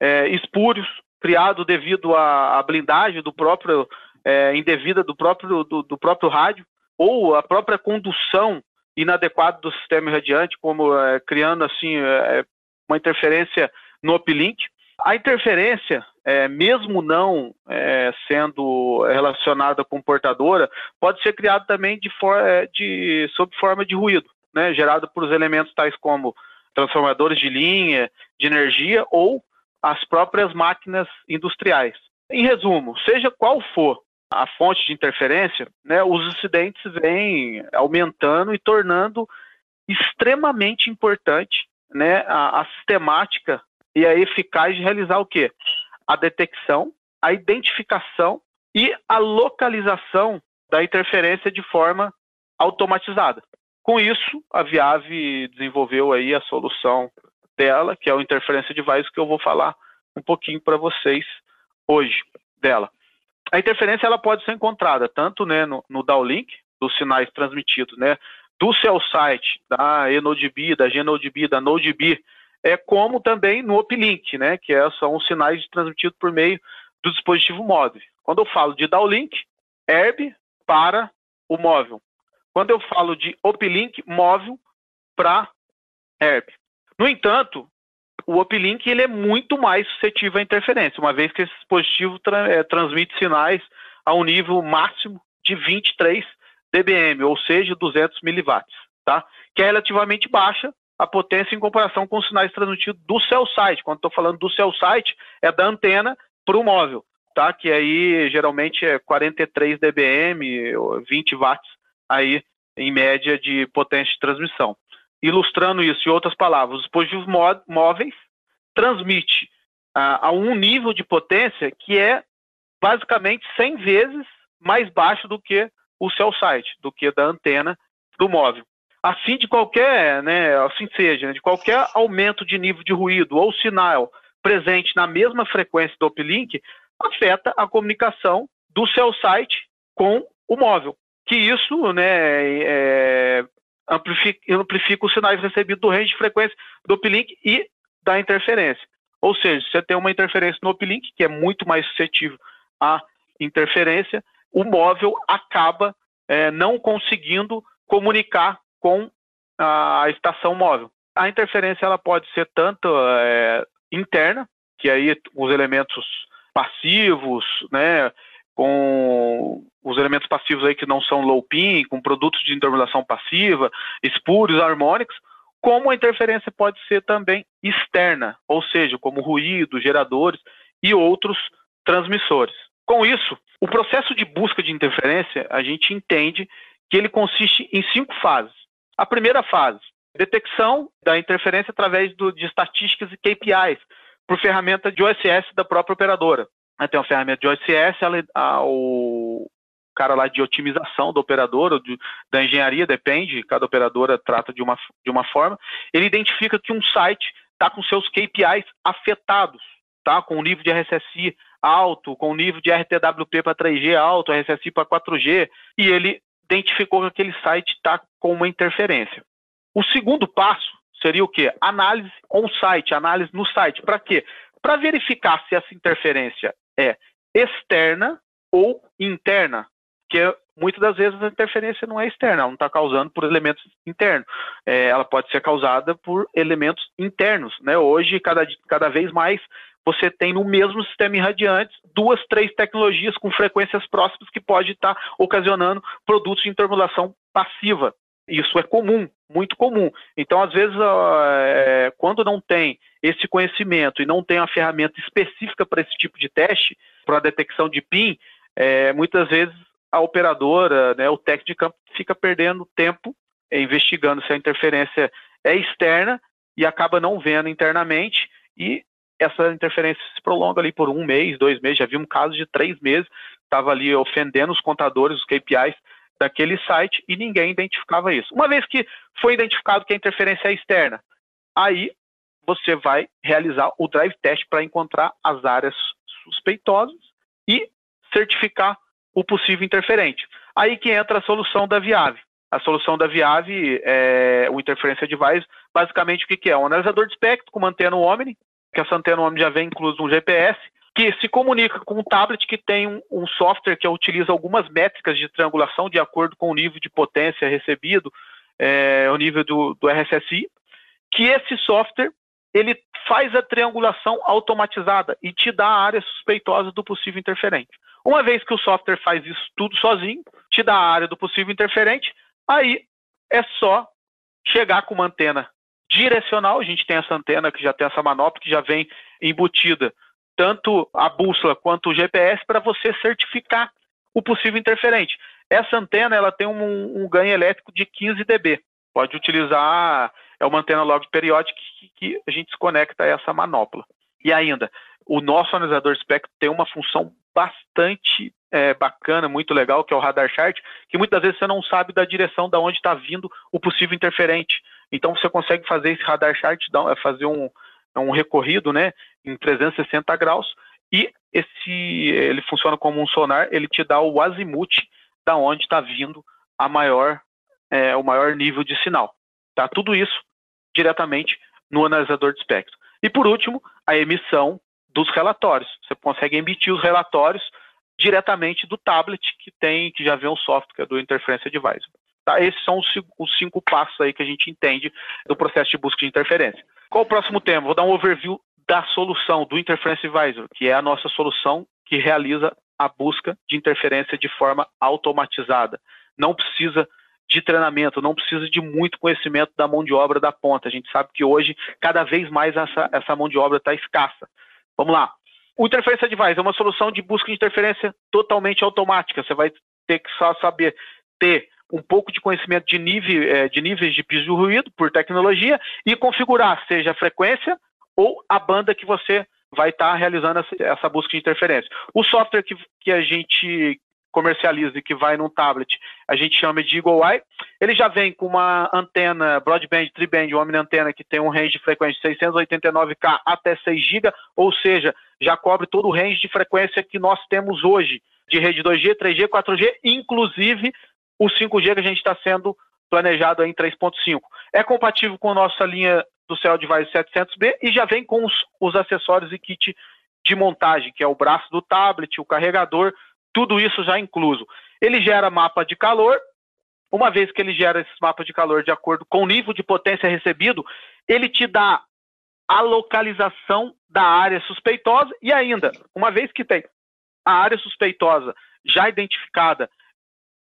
é, espúrios, criado devido à, à blindagem do próprio é, indevida do próprio do, do, próprio rádio ou a própria condução inadequada do sistema irradiante, como é, criando assim é, uma interferência no uplink. A interferência, é, mesmo não é, sendo relacionada com portadora, pode ser criada também de, for, é, de sob forma de ruído, né, gerado por elementos tais como transformadores de linha, de energia ou as próprias máquinas industriais. Em resumo, seja qual for a fonte de interferência, né, os incidentes vêm aumentando e tornando extremamente importante né, a, a sistemática e a eficaz de realizar o quê? A detecção, a identificação e a localização da interferência de forma automatizada. Com isso, a Viave desenvolveu aí a solução dela, que é o Interferência Device, que eu vou falar um pouquinho para vocês hoje dela. A interferência ela pode ser encontrada tanto né, no, no downlink, dos sinais transmitidos né, do seu site, da ENODB, da GNODB, da NodeB, é como também no uplink, né, que é, são os sinais transmitidos por meio do dispositivo móvel. Quando eu falo de downlink, herb para o móvel. Quando eu falo de uplink, móvel para herb. No entanto, o uplink ele é muito mais suscetível à interferência, uma vez que esse dispositivo tra é, transmite sinais a um nível máximo de 23 dBm, ou seja, 200 miliwatts, tá? Que é relativamente baixa a potência em comparação com os sinais transmitidos do cell site. Quando estou falando do cell site, é da antena para o móvel, tá? Que aí geralmente é 43 dBm, 20 watts aí em média de potência de transmissão. Ilustrando isso em outras palavras, os dispositivos móveis transmite a um nível de potência que é basicamente 100 vezes mais baixo do que o cell site, do que da antena do móvel. Assim de qualquer, né, assim seja, né, de qualquer aumento de nível de ruído ou sinal presente na mesma frequência do uplink afeta a comunicação do cell site com o móvel. Que isso, né, é, amplifica, amplifica os sinais recebidos do range de frequência do uplink e da interferência. Ou seja, você tem uma interferência no uplink, que é muito mais suscetível à interferência, o móvel acaba é, não conseguindo comunicar com a estação móvel. A interferência ela pode ser tanto é, interna, que aí os elementos passivos, né, com os elementos passivos aí que não são low pin, com produtos de intermodulação passiva, espúrios, harmônicos, como a interferência pode ser também externa, ou seja, como ruído, geradores e outros transmissores. Com isso, o processo de busca de interferência, a gente entende que ele consiste em cinco fases. A primeira fase, detecção da interferência através do, de estatísticas e KPIs, por ferramenta de OSS da própria operadora. Tem uma ferramenta de OSS, ela, a, o cara lá de otimização da operadora, de, da engenharia, depende, cada operadora trata de uma, de uma forma, ele identifica que um site está com seus KPIs afetados, tá? com o nível de RSSI alto, com nível de RTWP para 3G alto, RSSI para 4G, e ele identificou que aquele site está com uma interferência. O segundo passo seria o quê? Análise on-site, análise no site. Para quê? Para verificar se essa interferência é externa ou interna, que muitas das vezes a interferência não é externa, ela não está causando por elementos internos, é, ela pode ser causada por elementos internos. Né? Hoje, cada, cada vez mais, você tem no mesmo sistema irradiante duas, três tecnologias com frequências próximas que pode estar tá ocasionando produtos de intermodulação passiva. Isso é comum, muito comum. Então, às vezes, é, quando não tem esse conhecimento e não tem uma ferramenta específica para esse tipo de teste, para a detecção de PIN, é, muitas vezes a operadora, né, o técnico de campo, fica perdendo tempo investigando se a interferência é externa e acaba não vendo internamente e essa interferência se prolonga ali por um mês, dois meses, já vimos casos de três meses, estava ali ofendendo os contadores, os KPIs daquele site e ninguém identificava isso. Uma vez que foi identificado que a interferência é externa, aí você vai realizar o drive test para encontrar as áreas suspeitosas e certificar o possível interferente. Aí que entra a solução da Viave. A solução da Viave é o Interferência Device, basicamente o que, que é? Um analisador de espectro com antena Omni, que essa antena Omni já vem incluso um GPS, que se comunica com um tablet que tem um, um, software que utiliza algumas métricas de triangulação de acordo com o nível de potência recebido, é, o nível do, do RSSI, que esse software ele faz a triangulação automatizada e te dá a área suspeitosa do possível interferente. Uma vez que o software faz isso tudo sozinho, te dá a área do possível interferente, aí é só chegar com uma antena direcional, a gente tem essa antena que já tem essa manopla que já vem embutida, tanto a bússola quanto o GPS, para você certificar o possível interferente. Essa antena ela tem um, um, ganho elétrico de 15 dB. Pode utilizar, é uma antena log periódica que, que a gente se conecta a essa manopla. E ainda, o nosso analisador espectro tem uma função bastante é, bacana, muito legal, que é o radar chart, que muitas vezes você não sabe da direção da onde está vindo o possível interferente. Então você consegue fazer esse radar chart, é, fazer um, um recorrido né, em 360 graus, e esse ele funciona como um sonar, ele te dá o azimuth da onde está vindo a maior é, o maior nível de sinal. Tá? Tudo isso diretamente no analisador de espectro. E por último, a emissão dos relatórios. Você consegue emitir os relatórios diretamente do tablet que tem, que já vê um software do Interference Advisor. Tá? Esses são os, os, cinco passos aí que a gente entende do processo de busca de interferência. Qual o próximo tema? Vou dar um overview da solução do Interference Advisor, que é a nossa solução que realiza a busca de interferência de forma automatizada. Não precisa de treinamento, não precisa de muito conhecimento da mão de obra da ponta. A gente sabe que hoje, cada vez mais, essa, essa mão de obra está escassa. Vamos lá. O Interference Advisor é uma solução de busca de interferência totalmente automática. Você vai ter que só saber ter um pouco de conhecimento de, nível, é, de níveis de piso de ruído por tecnologia e configurar, seja a frequência ou a banda que você vai estar tá realizando essa, busca de interferência. O software que, que a gente comercializa e que vai num tablet, a gente chama de Eagle Eye. Ele já vem com uma antena broadband, tri-band, uma antena que tem um range de frequência de 689K até 6 GB, ou seja, já cobre todo o range de frequência que nós temos hoje, de rede 2G, 3G, 4G, inclusive o 5G que a gente está sendo planejado em 3.5. É compatível com a nossa linha do Cell Device 700B e já vem com os, os acessórios e kit de montagem, que é o braço do tablet, o carregador, tudo isso já incluso. Ele gera mapa de calor, uma vez que ele gera esses mapas de calor de acordo com o nível de potência recebido, ele te dá a localização da área suspeitosa e ainda, uma vez que tem a área suspeitosa já identificada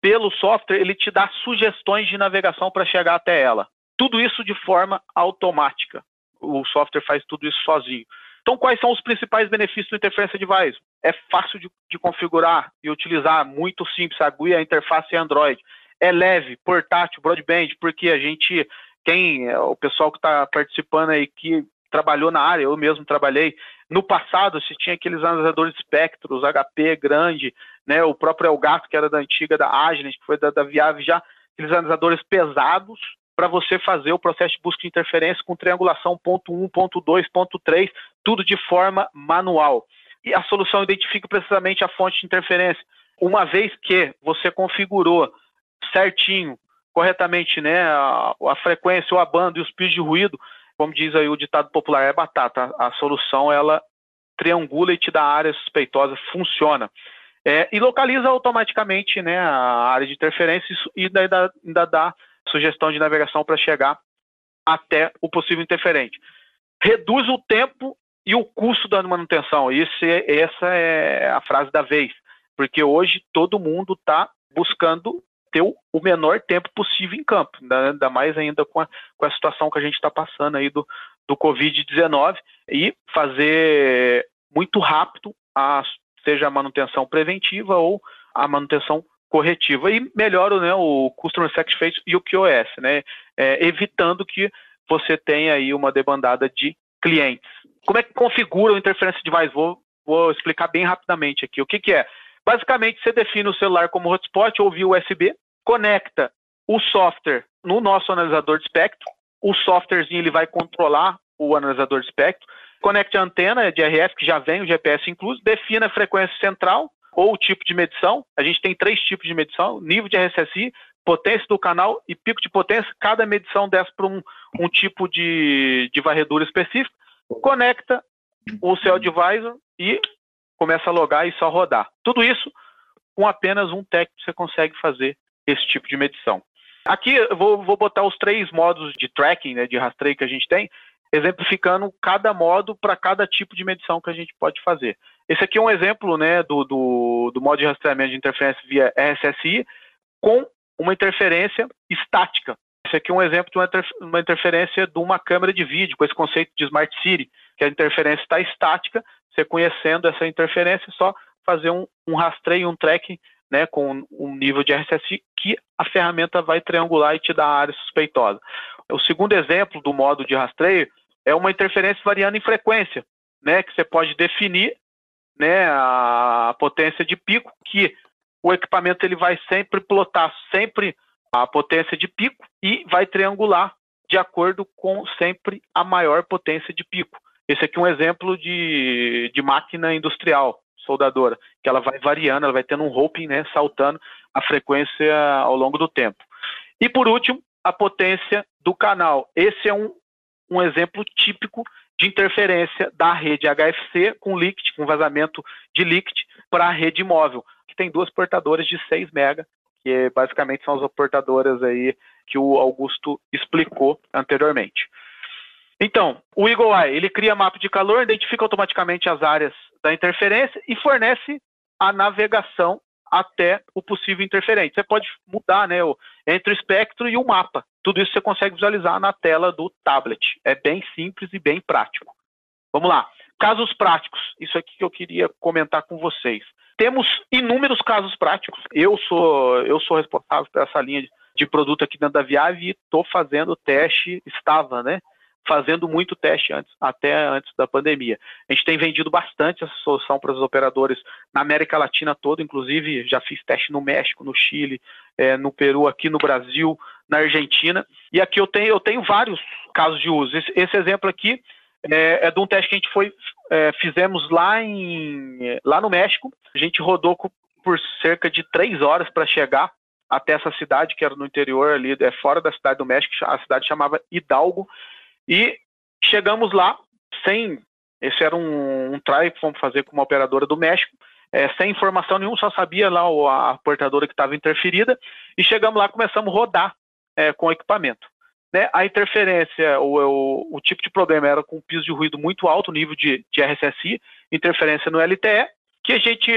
pelo software, ele te dá sugestões de navegação para chegar até ela. Tudo isso de forma automática. O software faz tudo isso sozinho. Então, quais são os principais benefícios do Interference Device? É fácil de, de configurar e utilizar, muito simples. A GUI, a interface é Android. É leve, portátil, broadband, porque a gente, quem, é, o pessoal que está participando aí, que trabalhou na área, eu mesmo trabalhei. No passado, se tinha aqueles analisadores espectros, HP grande, né, o próprio Elgato, que era da antiga da Agnes, que foi da, da Viave já, aqueles analisadores pesados, para você fazer o processo de busca de interferência com triangulação ponto 1, ponto 2, ponto 3, tudo de forma manual. E a solução identifica precisamente a fonte de interferência. Uma vez que você configurou certinho, corretamente, né, a, a frequência, o a banda e os pisos de ruído, como diz aí o ditado popular, é batata. A solução, ela triangula e te dá área suspeitosa, funciona. É, e localiza automaticamente né, a área de interferência e ainda, ainda dá sugestão de navegação para chegar até o possível interferente. Reduz o tempo e o custo da manutenção. Isso essa é a frase da vez, porque hoje todo mundo está buscando ter o, menor tempo possível em campo, ainda mais ainda com a, com a situação que a gente está passando aí do, do Covid-19 e fazer muito rápido a, seja a manutenção preventiva ou a manutenção corretiva e melhora né, o Customer Satisfaction e o QoS, né, é, evitando que você tenha aí uma demandada de clientes. Como é que configura o Interference Device? Vou, vou explicar bem rapidamente aqui. O que, que é? Basicamente, você define o celular como hotspot ou via USB, conecta o software no nosso analisador de espectro, o softwarezinho ele vai controlar o analisador de espectro, conecte a antena de RF, que já vem o GPS incluso, defina a frequência central, ou o tipo de medição. A gente tem três tipos de medição: nível de RSSI, potência do canal e pico de potência. Cada medição desce para um, um tipo de, de varredura específico. Conecta o seu advisor e começa a logar e só rodar. Tudo isso com apenas um técnico você consegue fazer esse tipo de medição. Aqui eu vou, vou botar os três modos de tracking, né, de rastreio que a gente tem, exemplificando cada modo para cada tipo de medição que a gente pode fazer. Esse aqui é um exemplo né, do, do, do modo de rastreamento de interferência via RSSI com uma interferência estática. Esse aqui é um exemplo de uma, uma interferência de uma câmera de vídeo, com esse conceito de Smart City, que a interferência está estática, você conhecendo essa interferência, só fazer um, um rastreio, um tracking né, com um nível de RSSI que a ferramenta vai triangular e te dar a área suspeitosa. O segundo exemplo do modo de rastreio é uma interferência variando em frequência, né, que você pode definir né, a potência de pico, que o equipamento ele vai sempre plotar sempre a potência de pico e vai triangular de acordo com sempre a maior potência de pico. Esse aqui é um exemplo de, de máquina industrial, soldadora, que ela vai variando, ela vai tendo um roping, né, saltando a frequência ao longo do tempo. E por último, a potência do canal. Esse é um, um exemplo típico de interferência da rede HFC com LICT, com vazamento de LICT para a rede móvel, que tem duas portadoras de 6 MB, que basicamente são as portadoras aí que o Augusto explicou anteriormente. Então, o Eagle Eye, ele cria mapa de calor, identifica automaticamente as áreas da interferência e fornece a navegação até o possível interferente. Você pode mudar né, entre o espectro e o mapa. Tudo isso você consegue visualizar na tela do tablet. É bem simples e bem prático. Vamos lá. Casos práticos. Isso aqui que eu queria comentar com vocês. Temos inúmeros casos práticos. Eu sou eu sou responsável por essa linha de produto aqui dentro da Viave e estou fazendo teste, estava, né? Fazendo muito teste antes, até antes da pandemia. A gente tem vendido bastante essa solução para os operadores na América Latina toda, inclusive já fiz teste no México, no Chile, é, no Peru, aqui no Brasil, na Argentina. E aqui eu tenho, eu tenho vários casos de uso. Esse, esse exemplo aqui é, é, de um teste que a gente foi, é, fizemos lá, em, lá no México. A gente rodou por cerca de três horas para chegar até essa cidade, que era no interior ali, é fora da cidade do México, a cidade chamava Hidalgo, e chegamos lá sem. Esse era um, um try que fomos fazer com uma operadora do México, é, sem informação nenhuma, só sabia lá a portadora que estava interferida, e chegamos lá começamos a rodar é, com o equipamento. Né? A interferência, o, o, o, tipo de problema era com piso de ruído muito alto, nível de, de RSSI, interferência no LTE, que a gente,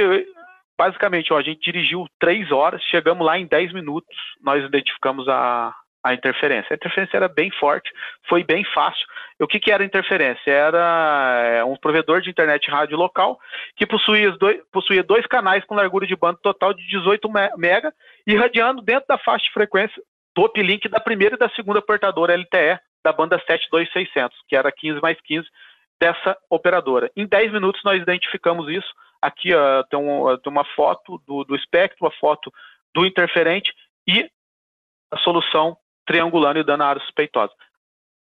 basicamente, ó, a gente dirigiu três horas, chegamos lá em 10 minutos, nós identificamos a, a interferência. A interferência era bem forte, foi bem fácil. O que, que era interferência? Era é, um provedor de internet rádio local que possuía dois, possuía dois canais com largura de banda total de 18 mega, irradiando dentro da faixa de frequência do uplink da primeira e da segunda portadora LTE da banda 72600, que era 15 mais 15 dessa operadora. Em 10 minutos nós identificamos isso. Aqui ó, tem, um, tem, uma foto do, do espectro, uma foto do interferente e a solução triangulando e dando a área suspeitosa.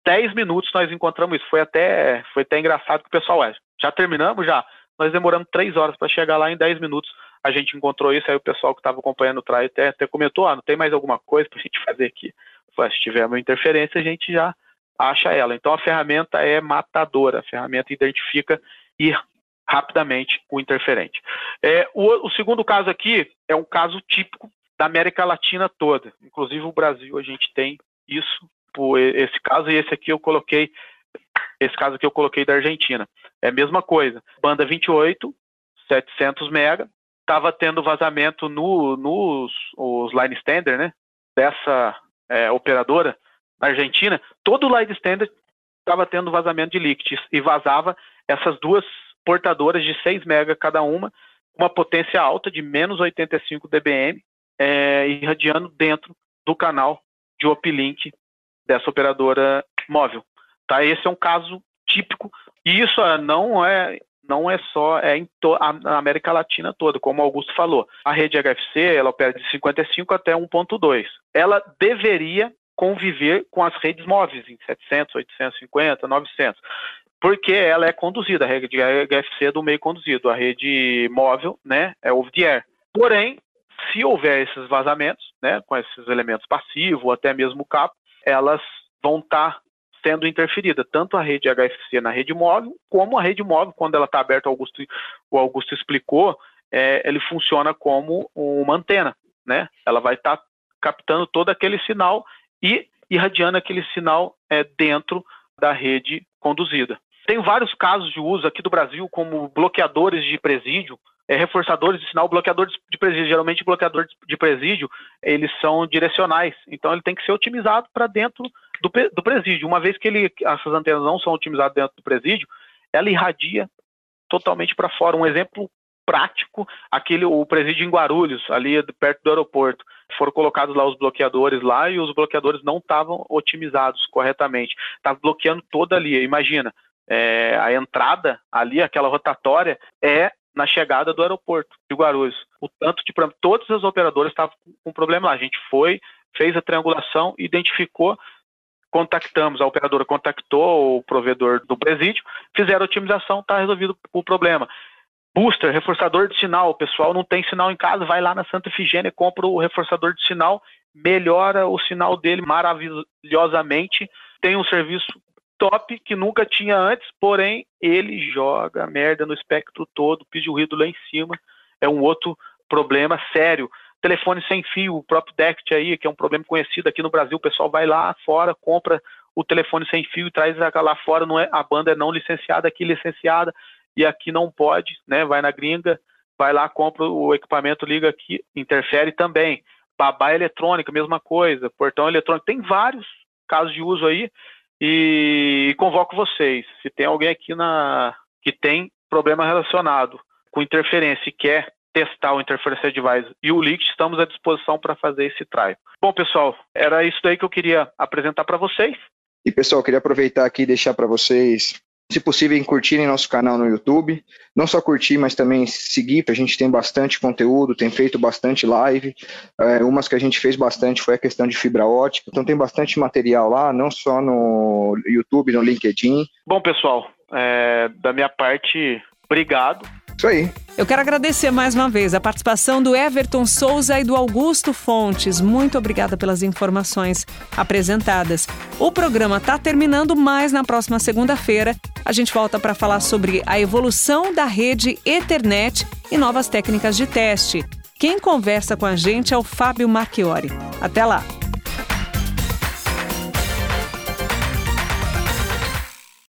Dez minutos nós encontramos isso. Foi até, foi até engraçado que o pessoal é. Já terminamos? Já. Nós demoramos três horas para chegar lá em dez minutos. A gente encontrou isso, aí o pessoal que estava acompanhando o trial até, até comentou: ah, não tem mais alguma coisa para a gente fazer aqui. se tiver uma interferência, a gente já acha ela. Então a ferramenta é matadora, a ferramenta identifica e rapidamente o interferente. É, o, o, segundo caso aqui é um caso típico da América Latina toda. Inclusive o Brasil, a gente tem isso, por esse caso, e esse aqui eu coloquei, esse caso aqui eu coloquei da Argentina. É a mesma coisa. Banda 28, 700 mega, estava tendo vazamento no, nos os line standard, né, dessa é, operadora na Argentina, todo o line standard estava tendo vazamento de líquidos e vazava essas duas portadoras de 6 mega cada uma, uma potência alta de menos 85 dBm, é, irradiando dentro do canal de uplink dessa operadora móvel. Tá? Esse é um caso típico e isso é, não é não é só é em a América Latina toda, como o Augusto falou. A rede HFC ela opera de 55 até 1.2. Ela deveria conviver com as redes móveis em 700, 850, 900 porque ela é conduzida, a rede HFC é do meio conduzido, a rede móvel, né, é over the air. Porém, se houver esses vazamentos, né, com esses elementos passivos, ou até mesmo o cabo, elas vão estar tá sendo interferidas, tanto a rede HFC na rede móvel, como a rede móvel, quando ela está aberta, o Augusto, o Augusto explicou, é, ele funciona como uma antena, né? Ela vai estar tá captando todo aquele sinal e irradiando aquele sinal é, dentro da rede conduzida. Tem vários casos de uso aqui do Brasil, como bloqueadores de presídio, é, reforçadores de sinal, bloqueadores de presídio. Geralmente, bloqueadores de presídio, eles são direcionais. Então, ele tem que ser otimizado para dentro do, do, presídio. Uma vez que ele, essas antenas não são otimizadas dentro do presídio, ela irradia totalmente para fora. Um exemplo prático, aquele o presídio em Guarulhos, ali perto do aeroporto. Foram colocados lá os bloqueadores lá e os bloqueadores não estavam otimizados corretamente. Estava bloqueando toda ali. Imagina, é, a entrada ali, aquela rotatória, é na chegada do aeroporto de Guarulhos. O tanto de todas as operadoras estavam com problema lá. A gente foi, fez a triangulação, identificou, contactamos, a operadora contactou o provedor do presídio, fizeram a otimização, está resolvido o problema. Booster, reforçador de sinal, o pessoal não tem sinal em casa, vai lá na Santa Efigênia, compra o reforçador de sinal melhora o sinal dele maravilhosamente. Tem um serviço top que nunca tinha antes, porém ele joga merda no espectro todo, pede o ruído lá em cima. É um outro problema sério. Telefone sem fio, o próprio DECT aí, que é um problema conhecido aqui no Brasil, o pessoal vai lá fora, compra o telefone sem fio e traz lá fora, não é, a banda é não licenciada, aqui licenciada, e aqui não pode, né? Vai na gringa, vai lá, compra o equipamento, liga aqui, interfere também. Babá eletrônica, mesma coisa, portão eletrônico, tem vários casos de uso aí, e convoco vocês, se tem alguém aqui na que tem problema relacionado com interferência e quer testar o Interference Advisor e o Leak, estamos à disposição para fazer esse trial. Bom, pessoal, era isso daí que eu queria apresentar para vocês. E, pessoal, queria aproveitar aqui e deixar para vocês se possível, curtirem nosso canal no YouTube. Não só curtir, mas também seguir, a gente tem bastante conteúdo, tem feito bastante live. É, umas que a gente fez bastante foi a questão de fibra ótica. Então tem bastante material lá, não só no YouTube, no LinkedIn. Bom, pessoal, é, da minha parte, obrigado isso aí. Eu quero agradecer mais uma vez a participação do Everton Souza e do Augusto Fontes. Muito obrigada pelas informações apresentadas. O programa está terminando, mas na próxima segunda-feira a gente volta para falar sobre a evolução da rede Ethernet e novas técnicas de teste. Quem conversa com a gente é o Fábio Marchiori. Até lá!